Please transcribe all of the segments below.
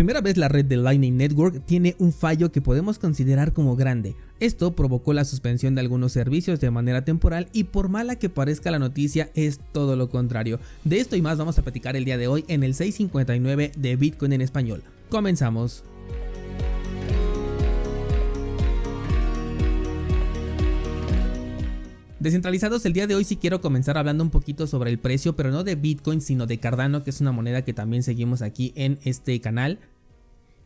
primera vez la red de Lightning Network tiene un fallo que podemos considerar como grande. Esto provocó la suspensión de algunos servicios de manera temporal y por mala que parezca la noticia es todo lo contrario. De esto y más vamos a platicar el día de hoy en el 659 de Bitcoin en español. Comenzamos. Descentralizados, el día de hoy sí quiero comenzar hablando un poquito sobre el precio, pero no de Bitcoin, sino de Cardano, que es una moneda que también seguimos aquí en este canal.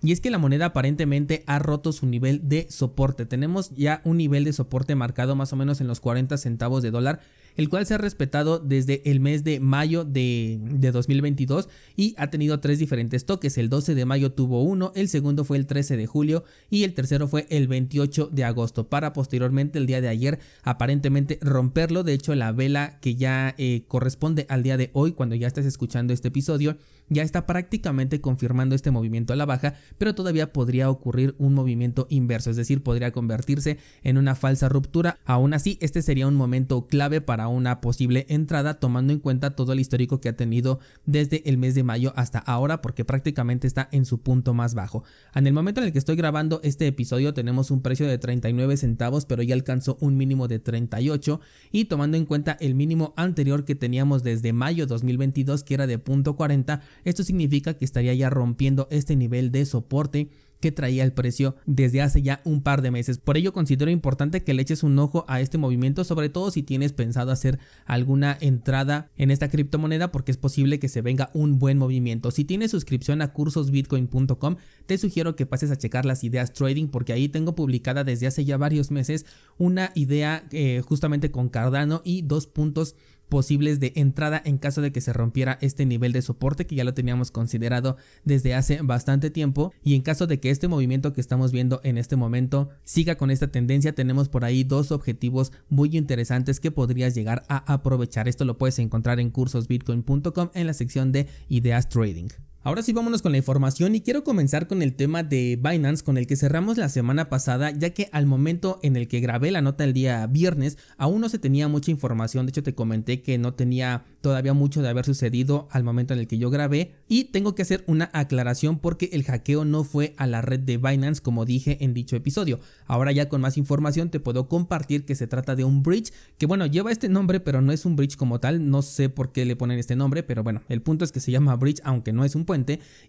Y es que la moneda aparentemente ha roto su nivel de soporte. Tenemos ya un nivel de soporte marcado más o menos en los 40 centavos de dólar el cual se ha respetado desde el mes de mayo de, 2022 y ha tenido tres diferentes toques. El 12 de mayo tuvo uno, el segundo fue el 13 de julio y el tercero fue el 28 de agosto para posteriormente el día de ayer aparentemente romperlo. De hecho la vela que ya eh, corresponde al día de hoy cuando ya estés escuchando este episodio ya está prácticamente confirmando este movimiento a la baja, pero todavía podría ocurrir un movimiento inverso, es decir, podría convertirse en una falsa ruptura. Aún así, este sería un momento clave para una posible entrada, tomando en cuenta todo el histórico que ha tenido desde el mes de mayo hasta ahora, porque prácticamente está en su punto más bajo. En el momento en el que estoy grabando este episodio tenemos un precio de 39 centavos, pero ya alcanzó un mínimo de 38 y tomando en cuenta el mínimo anterior que teníamos desde mayo 2022 que era de punto .40 esto significa que estaría ya rompiendo este nivel de soporte que traía el precio desde hace ya un par de meses. Por ello considero importante que le eches un ojo a este movimiento, sobre todo si tienes pensado hacer alguna entrada en esta criptomoneda porque es posible que se venga un buen movimiento. Si tienes suscripción a cursosbitcoin.com, te sugiero que pases a checar las ideas trading porque ahí tengo publicada desde hace ya varios meses una idea eh, justamente con Cardano y dos puntos posibles de entrada en caso de que se rompiera este nivel de soporte que ya lo teníamos considerado desde hace bastante tiempo. Y en caso de que este movimiento que estamos viendo en este momento siga con esta tendencia tenemos por ahí dos objetivos muy interesantes que podrías llegar a aprovechar. Esto lo puedes encontrar en cursosbitcoin.com en la sección de ideas trading Ahora sí vámonos con la información y quiero comenzar con el tema de Binance con el que cerramos la semana pasada ya que al momento en el que grabé la nota el día viernes aún no se tenía mucha información, de hecho te comenté que no tenía todavía mucho de haber sucedido al momento en el que yo grabé. Y tengo que hacer una aclaración porque el hackeo no fue a la red de Binance como dije en dicho episodio. Ahora ya con más información te puedo compartir que se trata de un bridge que bueno lleva este nombre pero no es un bridge como tal, no sé por qué le ponen este nombre pero bueno el punto es que se llama bridge aunque no es un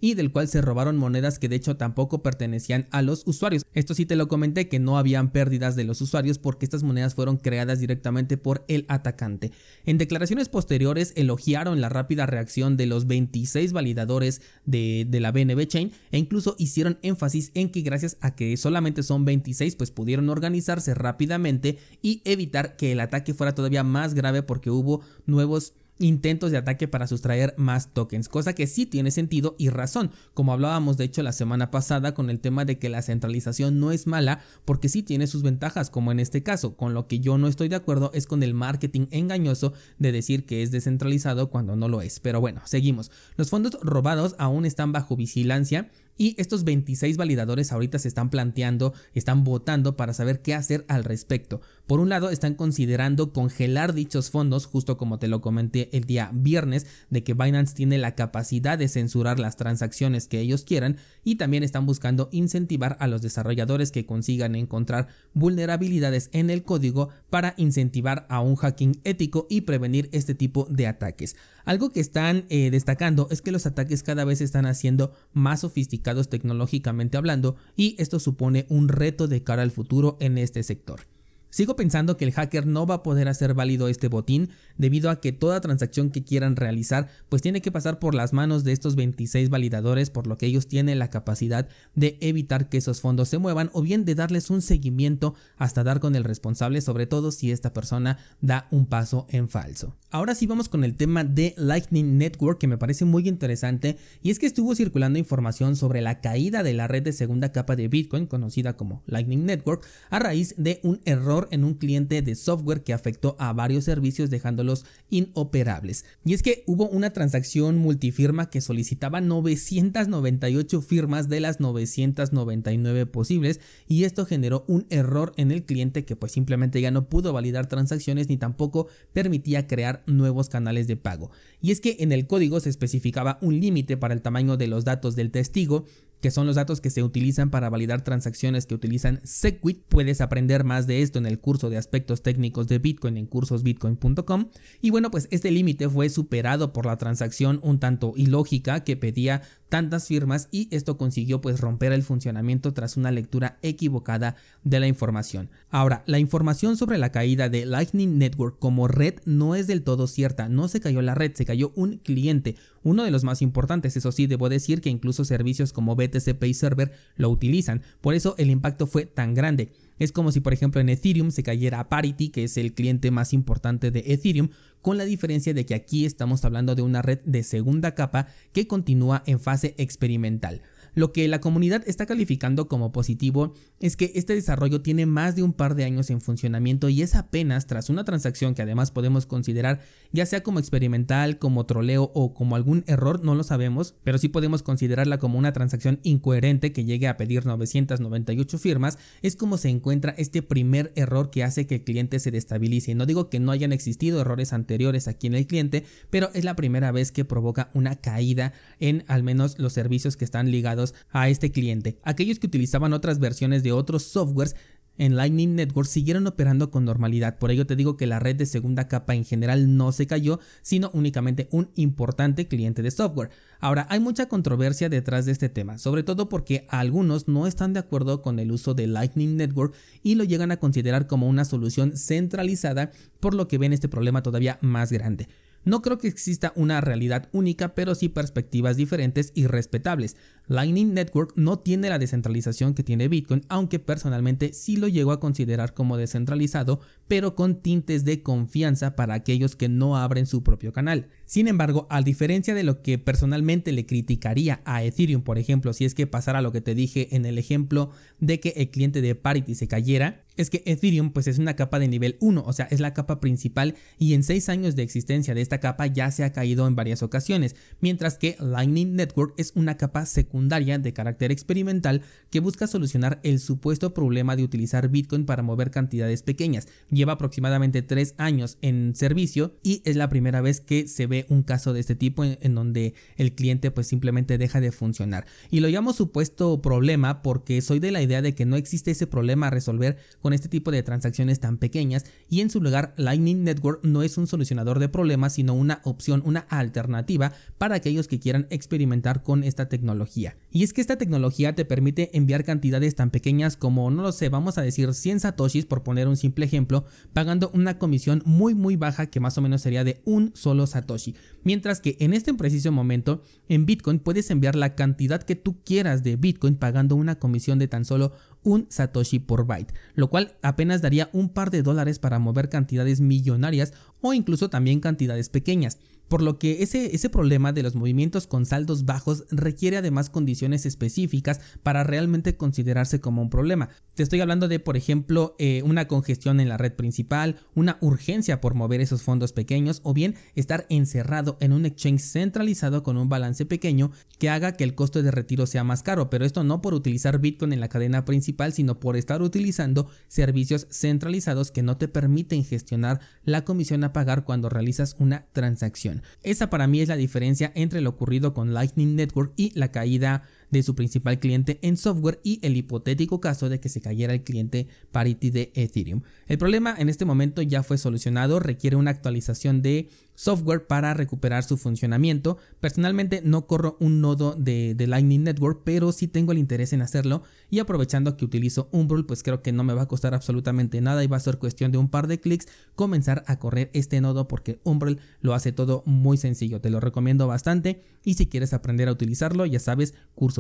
y del cual se robaron monedas que de hecho tampoco pertenecían a los usuarios. Esto sí te lo comenté que no habían pérdidas de los usuarios porque estas monedas fueron creadas directamente por el atacante. En declaraciones posteriores elogiaron la rápida reacción de los 26 validadores de, de la BNB Chain e incluso hicieron énfasis en que gracias a que solamente son 26 pues pudieron organizarse rápidamente y evitar que el ataque fuera todavía más grave porque hubo nuevos intentos de ataque para sustraer más tokens, cosa que sí tiene sentido y razón, como hablábamos de hecho la semana pasada con el tema de que la centralización no es mala porque sí tiene sus ventajas, como en este caso, con lo que yo no estoy de acuerdo es con el marketing engañoso de decir que es descentralizado cuando no lo es, pero bueno, seguimos. Los fondos robados aún están bajo vigilancia y estos 26 validadores ahorita se están planteando, están votando para saber qué hacer al respecto. Por un lado, están considerando congelar dichos fondos, justo como te lo comenté el día viernes, de que Binance tiene la capacidad de censurar las transacciones que ellos quieran, y también están buscando incentivar a los desarrolladores que consigan encontrar vulnerabilidades en el código para incentivar a un hacking ético y prevenir este tipo de ataques. Algo que están eh, destacando es que los ataques cada vez están haciendo más sofisticados tecnológicamente hablando y esto supone un reto de cara al futuro en este sector. Sigo pensando que el hacker no va a poder hacer válido este botín debido a que toda transacción que quieran realizar pues tiene que pasar por las manos de estos 26 validadores por lo que ellos tienen la capacidad de evitar que esos fondos se muevan o bien de darles un seguimiento hasta dar con el responsable sobre todo si esta persona da un paso en falso. Ahora sí vamos con el tema de Lightning Network que me parece muy interesante y es que estuvo circulando información sobre la caída de la red de segunda capa de Bitcoin conocida como Lightning Network a raíz de un error en un cliente de software que afectó a varios servicios dejándolos inoperables. Y es que hubo una transacción multifirma que solicitaba 998 firmas de las 999 posibles y esto generó un error en el cliente que pues simplemente ya no pudo validar transacciones ni tampoco permitía crear nuevos canales de pago. Y es que en el código se especificaba un límite para el tamaño de los datos del testigo que son los datos que se utilizan para validar transacciones que utilizan Segwit. Puedes aprender más de esto en el curso de aspectos técnicos de Bitcoin en cursosbitcoin.com. Y bueno, pues este límite fue superado por la transacción un tanto ilógica que pedía tantas firmas y esto consiguió pues romper el funcionamiento tras una lectura equivocada de la información. Ahora, la información sobre la caída de Lightning Network como red no es del todo cierta, no se cayó la red, se cayó un cliente, uno de los más importantes, eso sí, debo decir que incluso servicios como BTC Pay Server lo utilizan, por eso el impacto fue tan grande. Es como si por ejemplo en Ethereum se cayera Parity, que es el cliente más importante de Ethereum, con la diferencia de que aquí estamos hablando de una red de segunda capa que continúa en fase experimental. Lo que la comunidad está calificando como positivo es que este desarrollo tiene más de un par de años en funcionamiento y es apenas tras una transacción que además podemos considerar ya sea como experimental, como troleo o como algún error, no lo sabemos, pero sí podemos considerarla como una transacción incoherente que llegue a pedir 998 firmas, es como se encuentra este primer error que hace que el cliente se destabilice. No digo que no hayan existido errores anteriores aquí en el cliente, pero es la primera vez que provoca una caída en al menos los servicios que están ligados a este cliente. Aquellos que utilizaban otras versiones de otros softwares en Lightning Network siguieron operando con normalidad. Por ello te digo que la red de segunda capa en general no se cayó, sino únicamente un importante cliente de software. Ahora, hay mucha controversia detrás de este tema, sobre todo porque algunos no están de acuerdo con el uso de Lightning Network y lo llegan a considerar como una solución centralizada, por lo que ven este problema todavía más grande. No creo que exista una realidad única, pero sí perspectivas diferentes y respetables. Lightning Network no tiene la descentralización que tiene Bitcoin, aunque personalmente sí lo llego a considerar como descentralizado, pero con tintes de confianza para aquellos que no abren su propio canal. Sin embargo, a diferencia de lo que personalmente le criticaría a Ethereum, por ejemplo, si es que pasara lo que te dije en el ejemplo de que el cliente de Parity se cayera, es que Ethereum pues es una capa de nivel 1, o sea, es la capa principal y en 6 años de existencia de esta capa ya se ha caído en varias ocasiones, mientras que Lightning Network es una capa secundaria de carácter experimental que busca solucionar el supuesto problema de utilizar Bitcoin para mover cantidades pequeñas. Lleva aproximadamente 3 años en servicio y es la primera vez que se ve un caso de este tipo en, donde el cliente pues simplemente deja de funcionar. Y lo llamo supuesto problema porque soy de la idea de que no existe ese problema a resolver con este tipo de transacciones tan pequeñas y en su lugar Lightning Network no es un solucionador de problemas sino una opción, una alternativa para aquellos que quieran experimentar con esta tecnología. Y es que esta tecnología te permite enviar cantidades tan pequeñas como, no lo sé, vamos a decir 100 satoshis por poner un simple ejemplo, pagando una comisión muy muy baja que más o menos sería de un solo satoshi. Mientras que en este preciso momento en Bitcoin puedes enviar la cantidad que tú quieras de Bitcoin pagando una comisión de tan solo un satoshi por byte, lo cual apenas daría un par de dólares para mover cantidades millonarias o incluso también cantidades pequeñas por lo que ese, ese problema de los movimientos con saldos bajos requiere además condiciones específicas para realmente considerarse como un problema. Te estoy hablando de, por ejemplo, eh, una congestión en la red principal, una urgencia por mover esos fondos pequeños o bien estar encerrado en un exchange centralizado con un balance pequeño que haga que el costo de retiro sea más caro, pero esto no por utilizar Bitcoin en la cadena principal, sino por estar utilizando servicios centralizados que no te permiten gestionar la comisión a pagar cuando realizas una transacción. Esa para mí es la diferencia entre lo ocurrido con Lightning Network y la caída de su principal cliente en software y el hipotético caso de que se cayera el cliente Parity de Ethereum. El problema en este momento ya fue solucionado, requiere una actualización de software para recuperar su funcionamiento. Personalmente no corro un nodo de, Lightning Network, pero sí tengo el interés en hacerlo y aprovechando que utilizo Umbrel, pues creo que no me va a costar absolutamente nada y va a ser cuestión de un par de clics comenzar a correr este nodo porque Umbrel lo hace todo muy sencillo, te lo recomiendo bastante y si quieres aprender a utilizarlo ya sabes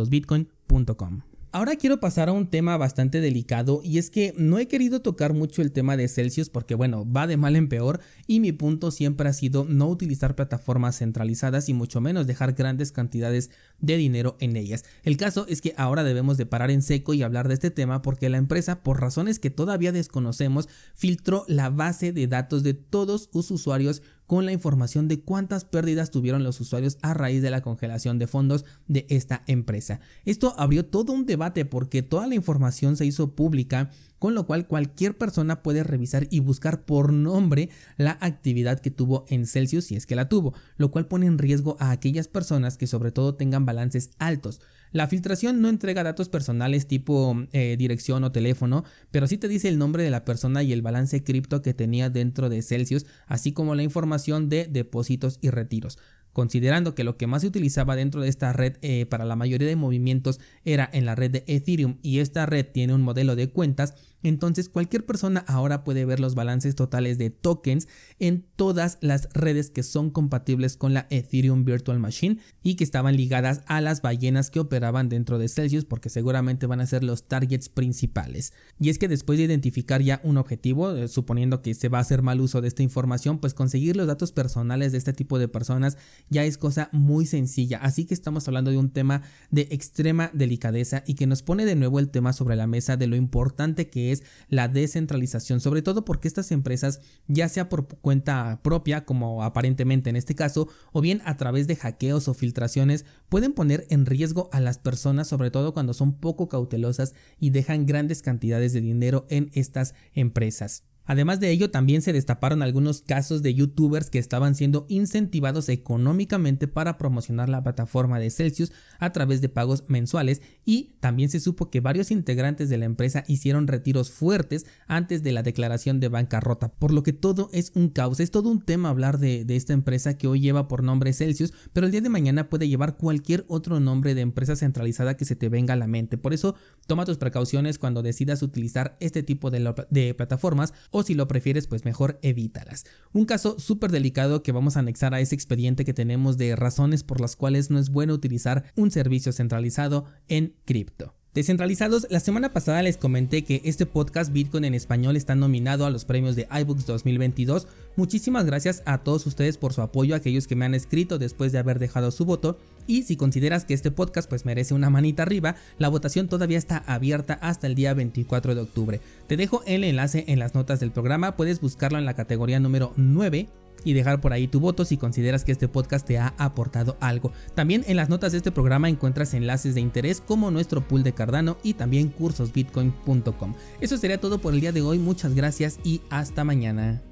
cursosbitcoin.com. Ahora quiero pasar a un tema bastante delicado y es que no he querido tocar mucho el tema de Celsius porque bueno, va de mal en peor y mi punto siempre ha sido no utilizar plataformas centralizadas y mucho menos dejar grandes cantidades de dinero en ellas. El caso es que ahora debemos de parar en seco y hablar de este tema porque la empresa, por razones que todavía desconocemos, filtró la base de datos de todos sus usuarios con la información de cuántas pérdidas tuvieron los usuarios a raíz de la congelación de fondos de esta empresa. Esto abrió todo un debate porque toda la información se hizo pública con lo cual cualquier persona puede revisar y buscar por nombre la actividad que tuvo en Celsius si es que la tuvo, lo cual pone en riesgo a aquellas personas que sobre todo tengan balances altos. La filtración no entrega datos personales tipo eh, dirección o teléfono, pero sí te dice el nombre de la persona y el balance cripto que tenía dentro de Celsius, así como la información de depósitos y retiros. Considerando que lo que más se utilizaba dentro de esta red eh, para la mayoría de movimientos era en la red de Ethereum y esta red tiene un modelo de cuentas, entonces cualquier persona ahora puede ver los balances totales de tokens en todas las redes que son compatibles con la Ethereum Virtual Machine y que estaban ligadas a las ballenas que operaban dentro de Celsius porque seguramente van a ser los targets principales. Y es que después de identificar ya un objetivo, eh, suponiendo que se va a hacer mal uso de esta información, pues conseguir los datos personales de este tipo de personas ya es cosa muy sencilla. Así que estamos hablando de un tema de extrema delicadeza y que nos pone de nuevo el tema sobre la mesa de lo importante que es la descentralización, sobre todo porque estas empresas, ya sea por cuenta propia, como aparentemente en este caso, o bien a través de hackeos o filtraciones, pueden poner en riesgo a las personas, sobre todo cuando son poco cautelosas y dejan grandes cantidades de dinero en estas empresas. Además de ello, también se destaparon algunos casos de youtubers que estaban siendo incentivados económicamente para promocionar la plataforma de Celsius a través de pagos mensuales y también se supo que varios integrantes de la empresa hicieron retiros fuertes antes de la declaración de bancarrota, por lo que todo es un caos, es todo un tema hablar de, esta empresa que hoy lleva por nombre Celsius, pero el día de mañana puede llevar cualquier otro nombre de empresa centralizada que se te venga a la mente, por eso toma tus precauciones cuando decidas utilizar este tipo de, plataformas o si lo prefieres pues mejor evítalas. Un caso súper delicado que vamos a anexar a ese expediente que tenemos de razones por las cuales no es bueno utilizar un servicio centralizado en cripto. Descentralizados, la semana pasada les comenté que este podcast Bitcoin en español está nominado a los premios de iBooks 2022. Muchísimas gracias a todos ustedes por su apoyo, a aquellos que me han escrito después de haber dejado su voto. Y si consideras que este podcast pues merece una manita arriba, la votación todavía está abierta hasta el día 24 de octubre. Te dejo el enlace en las notas del programa, puedes buscarlo en la categoría número 9 y dejar por ahí tu voto si consideras que este podcast te ha aportado algo. También en las notas de este programa encuentras enlaces de interés como nuestro pool de Cardano y también cursosbitcoin.com. Eso sería todo por el día de hoy, muchas gracias y hasta mañana.